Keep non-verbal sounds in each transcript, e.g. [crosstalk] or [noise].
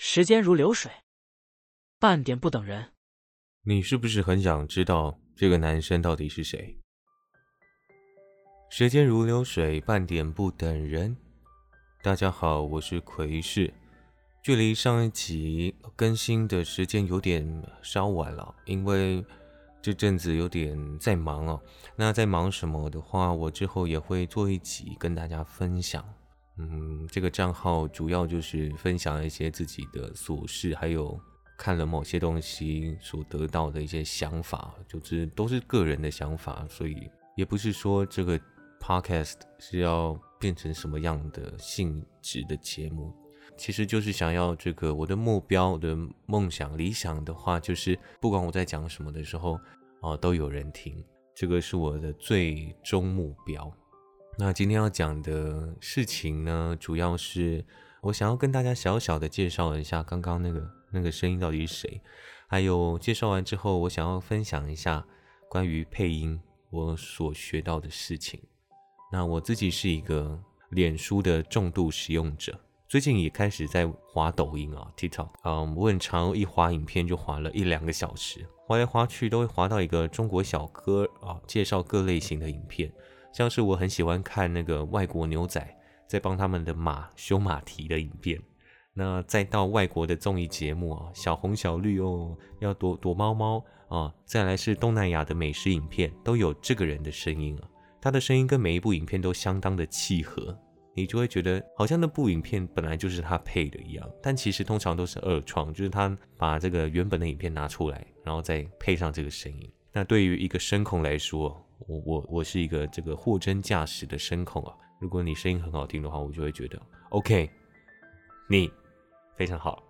时间如流水，半点不等人。你是不是很想知道这个男生到底是谁？时间如流水，半点不等人。大家好，我是奎氏。距离上一集更新的时间有点稍晚了，因为这阵子有点在忙哦。那在忙什么的话，我之后也会做一集跟大家分享。嗯，这个账号主要就是分享一些自己的琐事，还有看了某些东西所得到的一些想法，就是都是个人的想法，所以也不是说这个 podcast 是要变成什么样的性质的节目，其实就是想要这个我的目标、我的梦想、理想的话，就是不管我在讲什么的时候，哦，都有人听，这个是我的最终目标。那今天要讲的事情呢，主要是我想要跟大家小小的介绍一下刚刚那个那个声音到底是谁，还有介绍完之后，我想要分享一下关于配音我所学到的事情。那我自己是一个脸书的重度使用者，最近也开始在滑抖音啊，TikTok，嗯，我很常一滑影片就滑了一两个小时，滑来滑去都会滑到一个中国小哥啊，介绍各类型的影片。像是我很喜欢看那个外国牛仔在帮他们的马修马蹄的影片，那再到外国的综艺节目啊，小红小绿哦，要躲躲猫猫啊，再来是东南亚的美食影片，都有这个人的声音啊，他的声音跟每一部影片都相当的契合，你就会觉得好像那部影片本来就是他配的一样，但其实通常都是二创，就是他把这个原本的影片拿出来，然后再配上这个声音。那对于一个声控来说，我我我是一个这个货真价实的声控啊！如果你声音很好听的话，我就会觉得 OK，你非常好。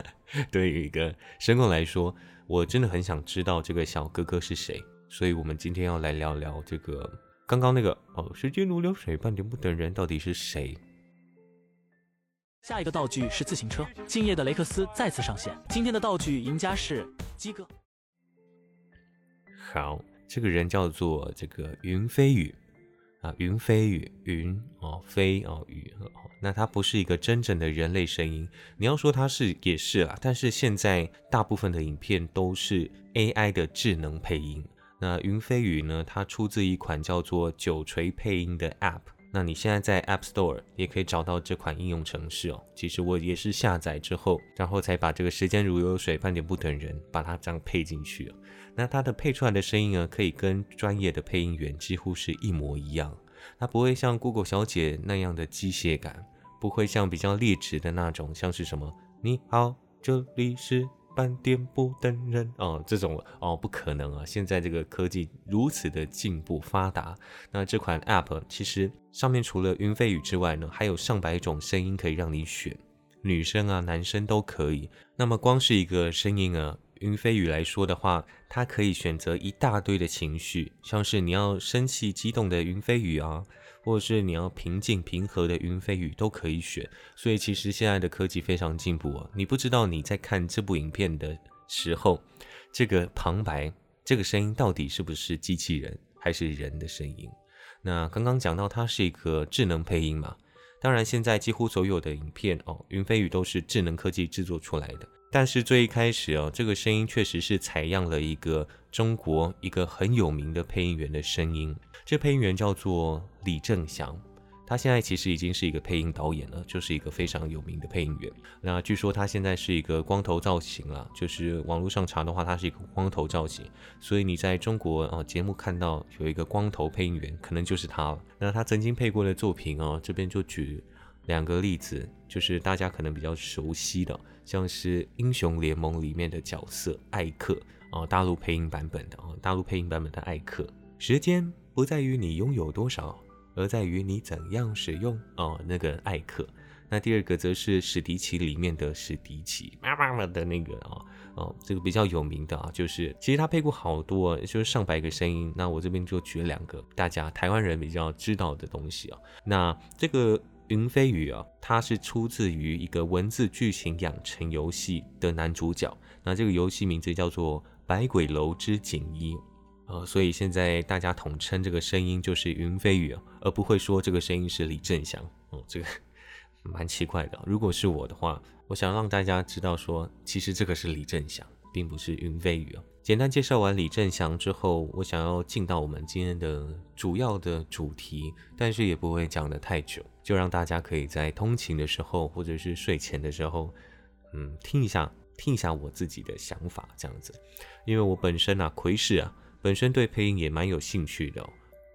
[laughs] 对于一个声控来说，我真的很想知道这个小哥哥是谁，所以我们今天要来聊聊这个刚刚那个哦，时间如流水，半点不等人，到底是谁？下一个道具是自行车，敬业的雷克斯再次上线。今天的道具赢家是鸡哥。好。这个人叫做这个云飞宇啊，云飞宇，云哦，飞哦，宇哦，那他不是一个真正的人类声音。你要说他是也是啦，但是现在大部分的影片都是 AI 的智能配音。那云飞宇呢，它出自一款叫做九锤配音的 App。那你现在在 App Store 也可以找到这款应用程式哦。其实我也是下载之后，然后才把这个时间如流水，半点不等人，把它这样配进去。那它的配出来的声音呢，可以跟专业的配音员几乎是一模一样。它不会像 Google 小姐那样的机械感，不会像比较劣质的那种，像是什么你好，这里是。半点不等人哦，这种哦不可能啊！现在这个科技如此的进步发达，那这款 App 其实上面除了云飞语之外呢，还有上百种声音可以让你选，女生啊、男生都可以。那么光是一个声音啊，云飞宇来说的话，它可以选择一大堆的情绪，像是你要生气、激动的云飞宇啊。或者是你要平静平和的云飞宇都可以选，所以其实现在的科技非常进步啊！你不知道你在看这部影片的时候，这个旁白这个声音到底是不是机器人还是人的声音？那刚刚讲到它是一个智能配音嘛，当然现在几乎所有的影片哦，云飞宇都是智能科技制作出来的。但是最一开始哦，这个声音确实是采样了一个中国一个很有名的配音员的声音。这配音员叫做李正祥，他现在其实已经是一个配音导演了，就是一个非常有名的配音员。那据说他现在是一个光头造型了，就是网络上查的话，他是一个光头造型。所以你在中国啊节目看到有一个光头配音员，可能就是他了。那他曾经配过的作品哦，这边就举两个例子，就是大家可能比较熟悉的。像是英雄联盟里面的角色艾克啊，大陆配音版本的哦，大陆配音版本的艾克。时间不在于你拥有多少，而在于你怎样使用哦。那个艾克。那第二个则是史迪奇里面的史迪奇，妈妈的那个啊哦，这个比较有名的啊，就是其实他配过好多，就是上百个声音。那我这边就举了两个大家台湾人比较知道的东西啊。那这个。云飞宇啊，它是出自于一个文字剧情养成游戏的男主角。那这个游戏名字叫做《百鬼楼之锦衣》，呃，所以现在大家统称这个声音就是云飞宇啊，而不会说这个声音是李正祥哦。这个蛮奇怪的。如果是我的话，我想让大家知道说，其实这个是李正祥，并不是云飞宇啊。简单介绍完李正祥之后，我想要进到我们今天的主要的主题，但是也不会讲得太久，就让大家可以在通勤的时候或者是睡前的时候，嗯，听一下听一下我自己的想法这样子。因为我本身啊，奎氏啊，本身对配音也蛮有兴趣的。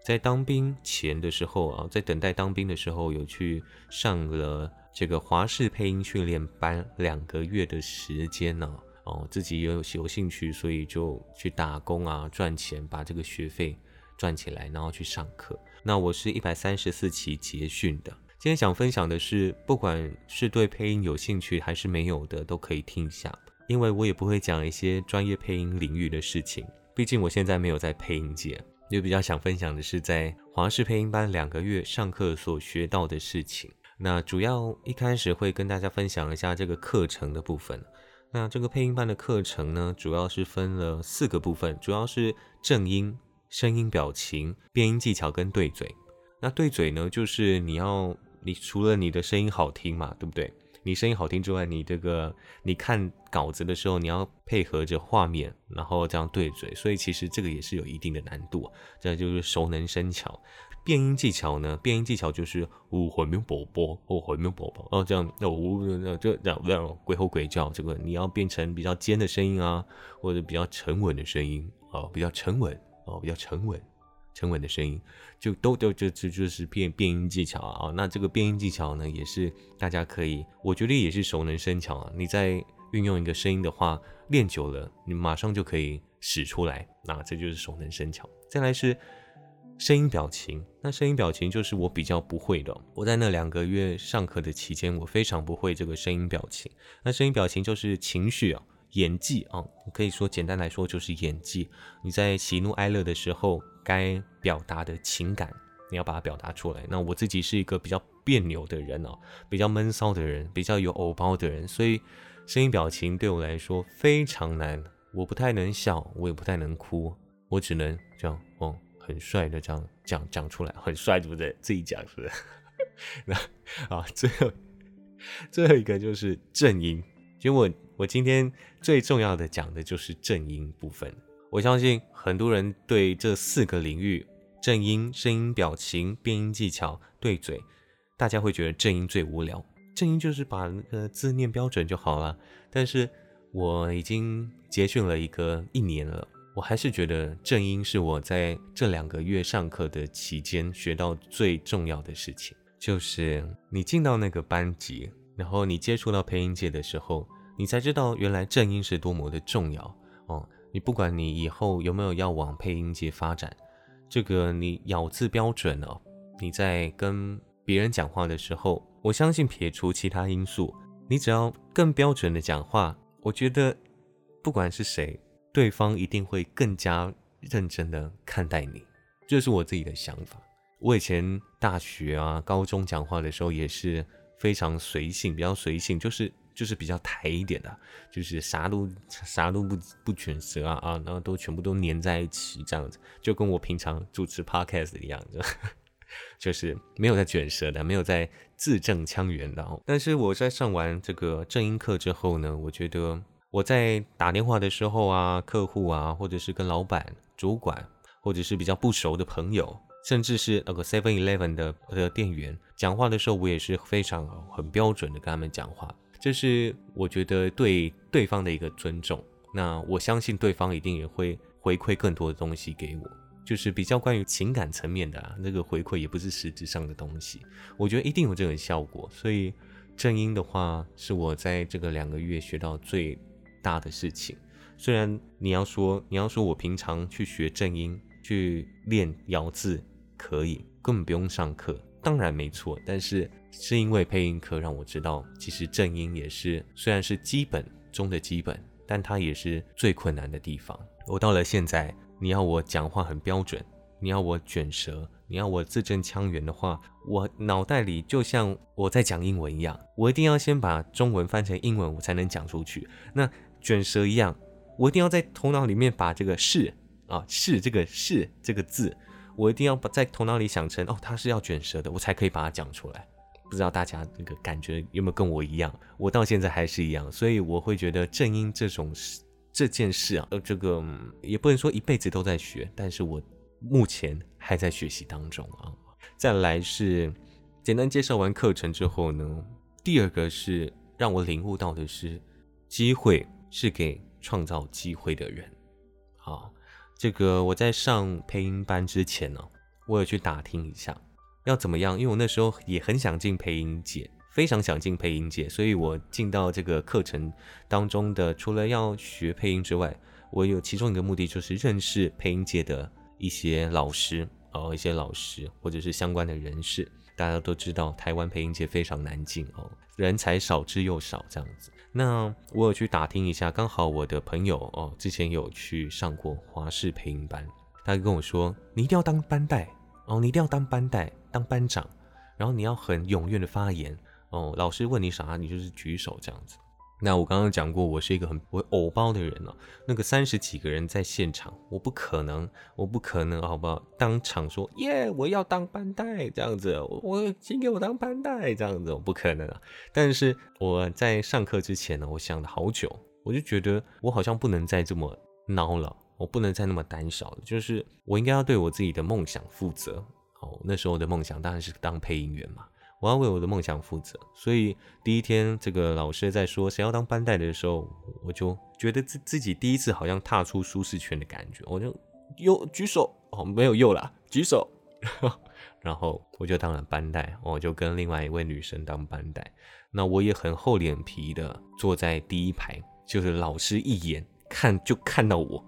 在当兵前的时候啊，在等待当兵的时候，有去上了这个华视配音训练班两个月的时间呢。哦，自己有有兴趣，所以就去打工啊，赚钱，把这个学费赚起来，然后去上课。那我是一百三十四期结训的。今天想分享的是，不管是对配音有兴趣还是没有的，都可以听一下，因为我也不会讲一些专业配音领域的事情。毕竟我现在没有在配音界，就比较想分享的是在华视配音班两个月上课所学到的事情。那主要一开始会跟大家分享一下这个课程的部分。那这个配音班的课程呢，主要是分了四个部分，主要是正音、声音、表情、变音技巧跟对嘴。那对嘴呢，就是你要，你除了你的声音好听嘛，对不对？你声音好听之外，你这个你看稿子的时候，你要配合着画面，然后这样对嘴，所以其实这个也是有一定的难度，这就是熟能生巧。变音技巧呢？变音技巧就是哦，回民宝宝，哦，回民宝宝，哦，这样，那我那这样这样鬼吼鬼叫，这个你要变成比较尖的声音啊，或者比较沉稳的声音哦，比较沉稳哦，比较沉稳，沉稳的声音，就都都就就就是变变音技巧啊。那这个变音技巧呢，也是大家可以，我觉得也是熟能生巧啊。你在运用一个声音的话，练久了，你马上就可以使出来，那这就是熟能生巧。再来是。声音表情，那声音表情就是我比较不会的。我在那两个月上课的期间，我非常不会这个声音表情。那声音表情就是情绪啊，演技啊，可以说简单来说就是演技。你在喜怒哀乐的时候，该表达的情感，你要把它表达出来。那我自己是一个比较别扭的人哦，比较闷骚的人，比较有偶包的人，所以声音表情对我来说非常难。我不太能笑，我也不太能哭，我只能这样哦。很帅的这样讲讲出来，很帅对不对？自己讲是不是？[laughs] 那啊，最后最后一个就是正音。其实我我今天最重要的讲的就是正音部分。我相信很多人对这四个领域——正音、声音、表情、变音技巧、对嘴，大家会觉得正音最无聊。正音就是把那个字念标准就好了。但是我已经结训了一个一年了。我还是觉得正音是我在这两个月上课的期间学到最重要的事情，就是你进到那个班级，然后你接触到配音界的时候，你才知道原来正音是多么的重要哦。你不管你以后有没有要往配音界发展，这个你咬字标准哦，你在跟别人讲话的时候，我相信撇除其他因素，你只要更标准的讲话，我觉得不管是谁。对方一定会更加认真的看待你，这是我自己的想法。我以前大学啊、高中讲话的时候也是非常随性，比较随性，就是就是比较台一点的，就是啥都啥都不不卷舌啊啊，然后都全部都粘在一起这样子，就跟我平常主持 podcast 一样，就 [laughs] 就是没有在卷舌的，没有在字正腔圆的。但是我在上完这个正音课之后呢，我觉得。我在打电话的时候啊，客户啊，或者是跟老板、主管，或者是比较不熟的朋友，甚至是那个 Seven Eleven 的的店员讲话的时候，我也是非常很标准的跟他们讲话。这是我觉得对对方的一个尊重。那我相信对方一定也会回馈更多的东西给我，就是比较关于情感层面的啊那个回馈，也不是实质上的东西。我觉得一定有这种效果。所以正音的话，是我在这个两个月学到最。大的事情，虽然你要说你要说我平常去学正音去练咬字可以，根本不用上课，当然没错。但是是因为配音课让我知道，其实正音也是虽然是基本中的基本，但它也是最困难的地方。我到了现在，你要我讲话很标准，你要我卷舌，你要我字正腔圆的话，我脑袋里就像我在讲英文一样，我一定要先把中文翻成英文，我才能讲出去。那卷舌一样，我一定要在头脑里面把这个“是”啊“是”这个“是”这个字，我一定要把在头脑里想成哦，它是要卷舌的，我才可以把它讲出来。不知道大家那个感觉有没有跟我一样？我到现在还是一样，所以我会觉得正因这种事这件事啊，呃，这个也不能说一辈子都在学，但是我目前还在学习当中啊。再来是简单介绍完课程之后呢，第二个是让我领悟到的是，机会是给创造机会的人。好，这个我在上配音班之前呢，我有去打听一下。要怎么样？因为我那时候也很想进配音界，非常想进配音界，所以我进到这个课程当中的，除了要学配音之外，我有其中一个目的就是认识配音界的一些老师哦，一些老师或者是相关的人士。大家都知道，台湾配音界非常难进哦，人才少之又少这样子。那我有去打听一下，刚好我的朋友哦，之前有去上过华视配音班，他就跟我说，你一定要当班带。哦，你一定要当班带，当班长，然后你要很踊跃的发言。哦，老师问你啥，你就是举手这样子。那我刚刚讲过，我是一个很会偶包的人哦。那个三十几个人在现场，我不可能，我不可能，好不好？当场说耶，我要当班带这样子，我请给我当班带这样子，我不可能啊。但是我在上课之前呢，我想了好久，我就觉得我好像不能再这么孬了。我不能再那么胆小了，就是我应该要对我自己的梦想负责。哦，那时候的梦想当然是当配音员嘛，我要为我的梦想负责。所以第一天这个老师在说谁要当班带的时候，我就觉得自自己第一次好像踏出舒适圈的感觉，我就又举手哦，没有又啦，举手，[laughs] 然后我就当了班带，我就跟另外一位女生当班带。那我也很厚脸皮的坐在第一排，就是老师一眼看就看到我。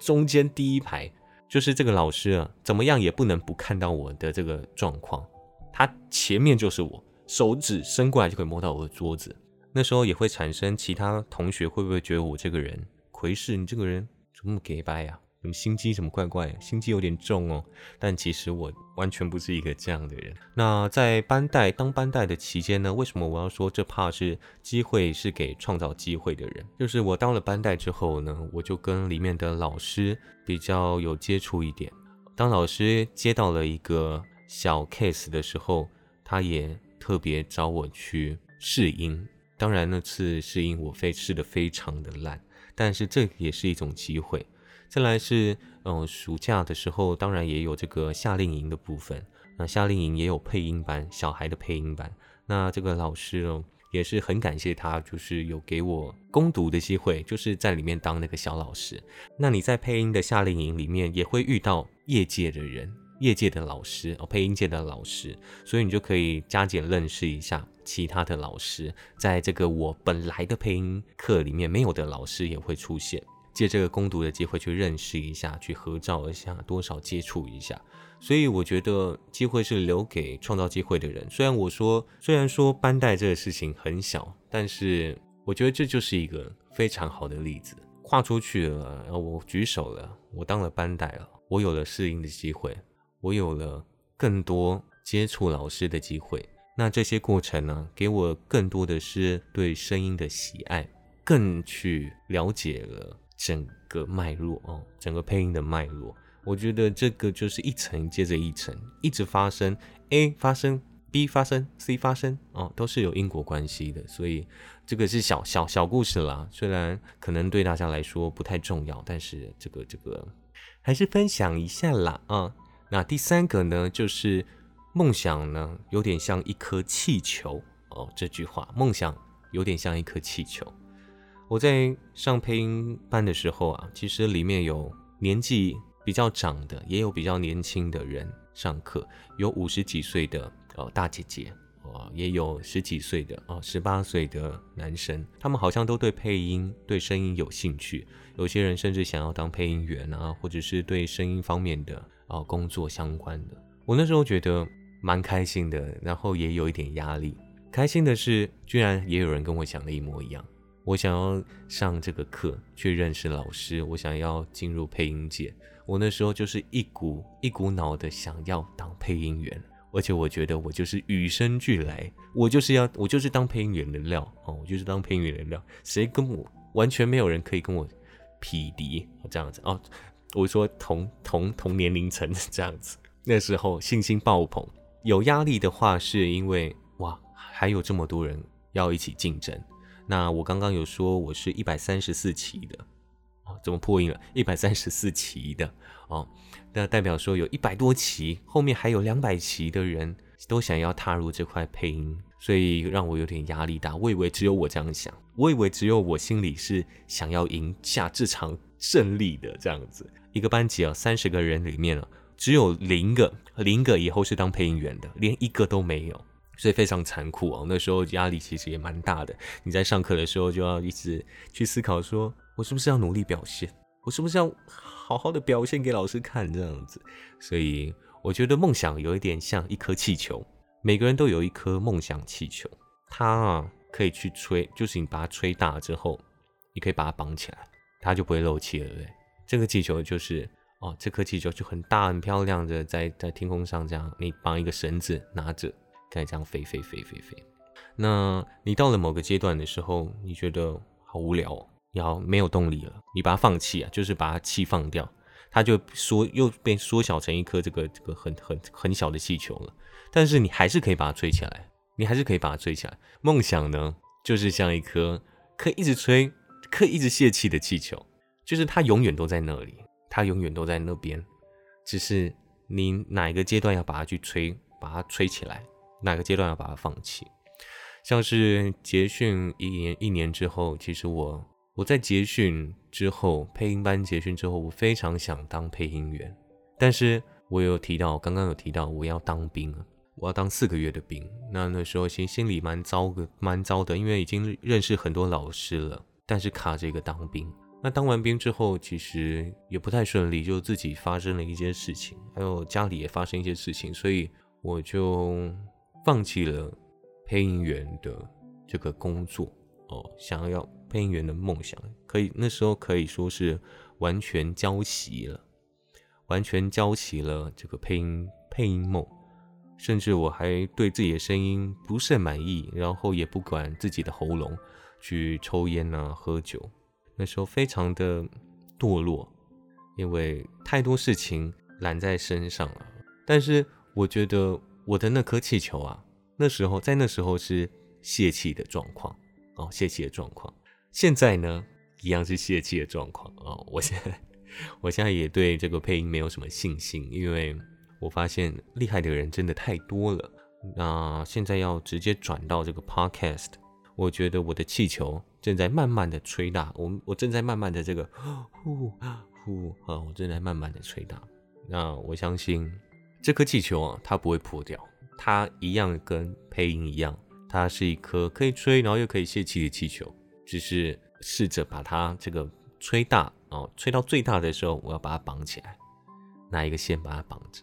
中间第一排就是这个老师啊，怎么样也不能不看到我的这个状况。他前面就是我，手指伸过来就可以摸到我的桌子。那时候也会产生其他同学会不会觉得我这个人魁视？你这个人怎么给掰呀？怎么心机怎么怪怪？心机有点重哦。[laughs] 但其实我完全不是一个这样的人。那在班带当班带的期间呢？为什么我要说这怕是机会是给创造机会的人？就是我当了班带之后呢，我就跟里面的老师比较有接触一点。当老师接到了一个小 case 的时候，他也特别找我去试音。当然那次试音我非试的非常的烂，但是这也是一种机会。再来是，嗯，暑假的时候，当然也有这个夏令营的部分。那夏令营也有配音班，小孩的配音班。那这个老师哦，也是很感谢他，就是有给我攻读的机会，就是在里面当那个小老师。那你在配音的夏令营里面，也会遇到业界的人，业界的老师哦，配音界的老师，所以你就可以加减认识一下其他的老师。在这个我本来的配音课里面没有的老师也会出现。借这个攻读的机会去认识一下，去合照一下，多少接触一下。所以我觉得机会是留给创造机会的人。虽然我说，虽然说班带这个事情很小，但是我觉得这就是一个非常好的例子。跨出去了，然后我举手了，我当了班带了，我有了适应的机会，我有了更多接触老师的机会。那这些过程呢，给我更多的是对声音的喜爱，更去了解了。整个脉络哦，整个配音的脉络，我觉得这个就是一层接着一层，一直发生，A 发生，B 发生，C 发生哦，都是有因果关系的。所以这个是小小小故事啦，虽然可能对大家来说不太重要，但是这个这个还是分享一下啦啊。那第三个呢，就是梦想呢，有点像一颗气球哦。这句话，梦想有点像一颗气球。我在上配音班的时候啊，其实里面有年纪比较长的，也有比较年轻的人上课，有五十几岁的呃大姐姐哦，也有十几岁的哦十八岁的男生，他们好像都对配音、对声音有兴趣，有些人甚至想要当配音员啊，或者是对声音方面的啊工作相关的。我那时候觉得蛮开心的，然后也有一点压力。开心的是，居然也有人跟我想的一模一样。我想要上这个课去认识老师，我想要进入配音界。我那时候就是一股一股脑的想要当配音员，而且我觉得我就是与生俱来，我就是要我就是当配音员的料哦，我就是当配音员的料。谁跟我完全没有人可以跟我匹敌这样子哦。我说同同同年龄层这样子，[laughs] 那时候信心爆棚。有压力的话，是因为哇，还有这么多人要一起竞争。那我刚刚有说我是一百三十四期的，哦，怎么破音了？一百三十四期的哦，那代表说有一百多期，后面还有两百期的人都想要踏入这块配音，所以让我有点压力大。我以为只有我这样想，我以为只有我心里是想要赢下这场胜利的这样子。一个班级啊，三十个人里面啊，只有零个，零个以后是当配音员的，连一个都没有。所以非常残酷哦，那时候压力其实也蛮大的。你在上课的时候就要一直去思考，说我是不是要努力表现，我是不是要好好的表现给老师看这样子。所以我觉得梦想有一点像一颗气球，每个人都有一颗梦想气球，它啊可以去吹，就是你把它吹大之后，你可以把它绑起来，它就不会漏气了，对不对？这个气球就是哦，这颗气球就很大很漂亮的在在天空上这样，你绑一个绳子拿着。该这样飞飞飞飞飞。那你到了某个阶段的时候，你觉得好无聊，要没有动力了，你把它放弃啊，就是把它气放掉，它就缩又被缩小成一颗这个这个很很很小的气球了。但是你还是可以把它吹起来，你还是可以把它吹起来。梦想呢，就是像一颗可以一直吹、可以一直泄气的气球，就是它永远都在那里，它永远都在那边，只是你哪一个阶段要把它去吹，把它吹起来。哪个阶段要把它放弃？像是结训一年一年之后，其实我我在结训之后，配音班结训之后，我非常想当配音员，但是我有提到，刚刚有提到我要当兵了，我要当四个月的兵。那那时候心心里蛮糟的，蛮糟的，因为已经认识很多老师了，但是卡这个当兵。那当完兵之后，其实也不太顺利，就自己发生了一些事情，还有家里也发生一些事情，所以我就。放弃了配音员的这个工作哦，想要配音员的梦想，可以那时候可以说是完全交齐了，完全交齐了这个配音配音梦，甚至我还对自己的声音不甚满意，然后也不管自己的喉咙去抽烟啊喝酒，那时候非常的堕落，因为太多事情揽在身上了，但是我觉得。我的那颗气球啊，那时候在那时候是泄气的状况哦，泄气的状况。现在呢，一样是泄气的状况哦。我现在，[laughs] 我现在也对这个配音没有什么信心，因为我发现厉害的人真的太多了。那现在要直接转到这个 podcast，我觉得我的气球正在慢慢的吹大，我我正在慢慢的这个呼呼啊，我正在慢慢的吹大。那我相信。这颗气球啊，它不会破掉，它一样跟配音一样，它是一颗可以吹，然后又可以泄气的气球。只是试着把它这个吹大哦，吹到最大的时候，我要把它绑起来，拿一个线把它绑着。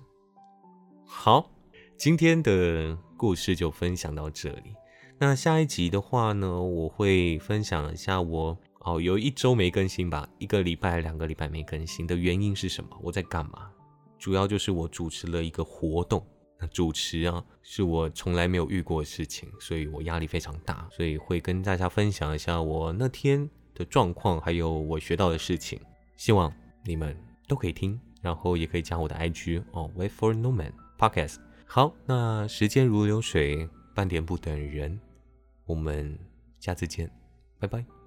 好，今天的故事就分享到这里。那下一集的话呢，我会分享一下我哦，有一周没更新吧，一个礼拜、两个礼拜没更新的原因是什么？我在干嘛？主要就是我主持了一个活动，那主持啊是我从来没有遇过的事情，所以我压力非常大，所以会跟大家分享一下我那天的状况，还有我学到的事情，希望你们都可以听，然后也可以加我的 IG 哦，Wait for No Man Podcast。好，那时间如流水，半点不等人，我们下次见，拜拜。